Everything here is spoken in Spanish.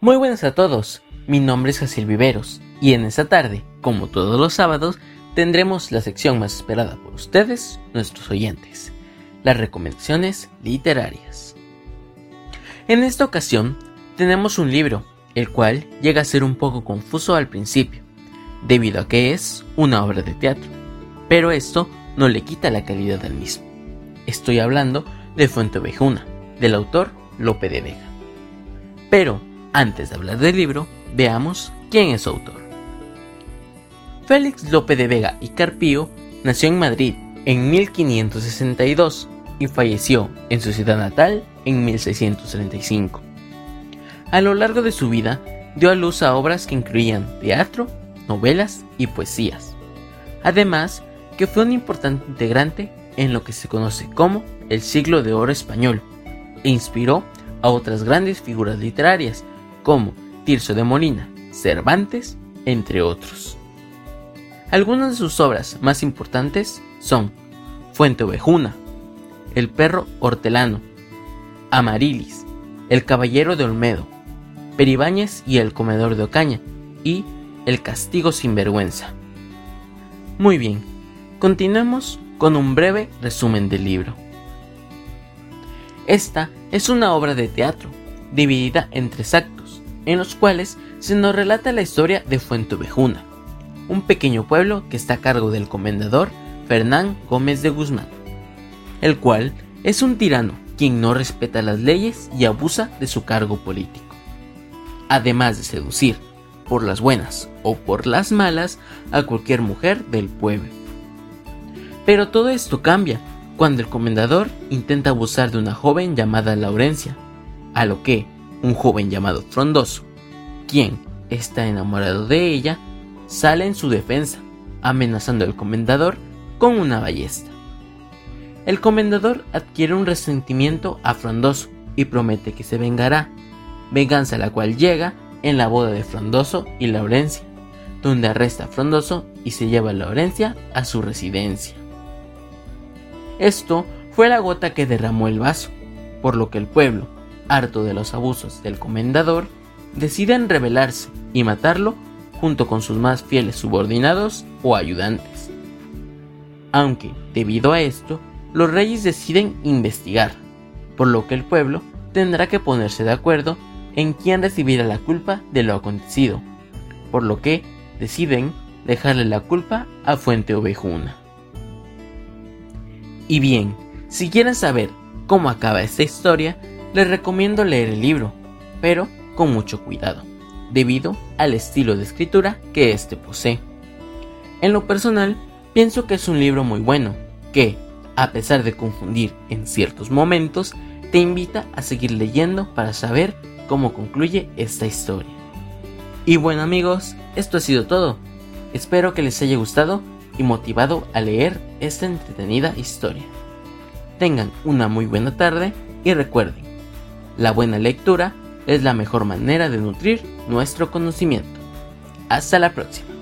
Muy buenas a todos, mi nombre es Jaciel Viveros y en esta tarde, como todos los sábados, tendremos la sección más esperada por ustedes, nuestros oyentes, las recomendaciones literarias. En esta ocasión tenemos un libro, el cual llega a ser un poco confuso al principio, debido a que es una obra de teatro, pero esto no le quita la calidad al mismo. Estoy hablando de Fuente Ovejuna, del autor Lope de Vega. Pero, antes de hablar del libro, veamos quién es su autor. Félix Lope de Vega y Carpío nació en Madrid en 1562 y falleció en su ciudad natal en 1635. A lo largo de su vida dio a luz a obras que incluían teatro, novelas y poesías. Además, que fue un importante integrante en lo que se conoce como el siglo de oro español e inspiró a otras grandes figuras literarias como Tirso de Molina, Cervantes, entre otros. Algunas de sus obras más importantes son Fuente Ovejuna, El perro hortelano, Amarilis, El caballero de Olmedo, Peribáñez y el comedor de Ocaña y El castigo sin vergüenza. Muy bien, continuemos con un breve resumen del libro. Esta es una obra de teatro, dividida en tres actos, en los cuales se nos relata la historia de Fuentovejuna, un pequeño pueblo que está a cargo del comendador Fernán Gómez de Guzmán, el cual es un tirano quien no respeta las leyes y abusa de su cargo político. Además de seducir, por las buenas o por las malas, a cualquier mujer del pueblo. Pero todo esto cambia cuando el comendador intenta abusar de una joven llamada Laurencia, a lo que un joven llamado Frondoso, quien está enamorado de ella, sale en su defensa, amenazando al comendador con una ballesta. El comendador adquiere un resentimiento a Frondoso y promete que se vengará, venganza la cual llega en la boda de Frondoso y Laurencia, donde arresta a Frondoso y se lleva a Laurencia a su residencia. Esto fue la gota que derramó el vaso, por lo que el pueblo, harto de los abusos del comendador, deciden rebelarse y matarlo junto con sus más fieles subordinados o ayudantes. Aunque, debido a esto, los reyes deciden investigar, por lo que el pueblo tendrá que ponerse de acuerdo en quién recibirá la culpa de lo acontecido, por lo que deciden dejarle la culpa a Fuente Ovejuna. Y bien, si quieren saber cómo acaba esta historia, les recomiendo leer el libro, pero con mucho cuidado, debido al estilo de escritura que éste posee. En lo personal, pienso que es un libro muy bueno, que, a pesar de confundir en ciertos momentos, te invita a seguir leyendo para saber cómo concluye esta historia. Y bueno amigos, esto ha sido todo. Espero que les haya gustado y motivado a leer esta entretenida historia. Tengan una muy buena tarde y recuerden, la buena lectura es la mejor manera de nutrir nuestro conocimiento. Hasta la próxima.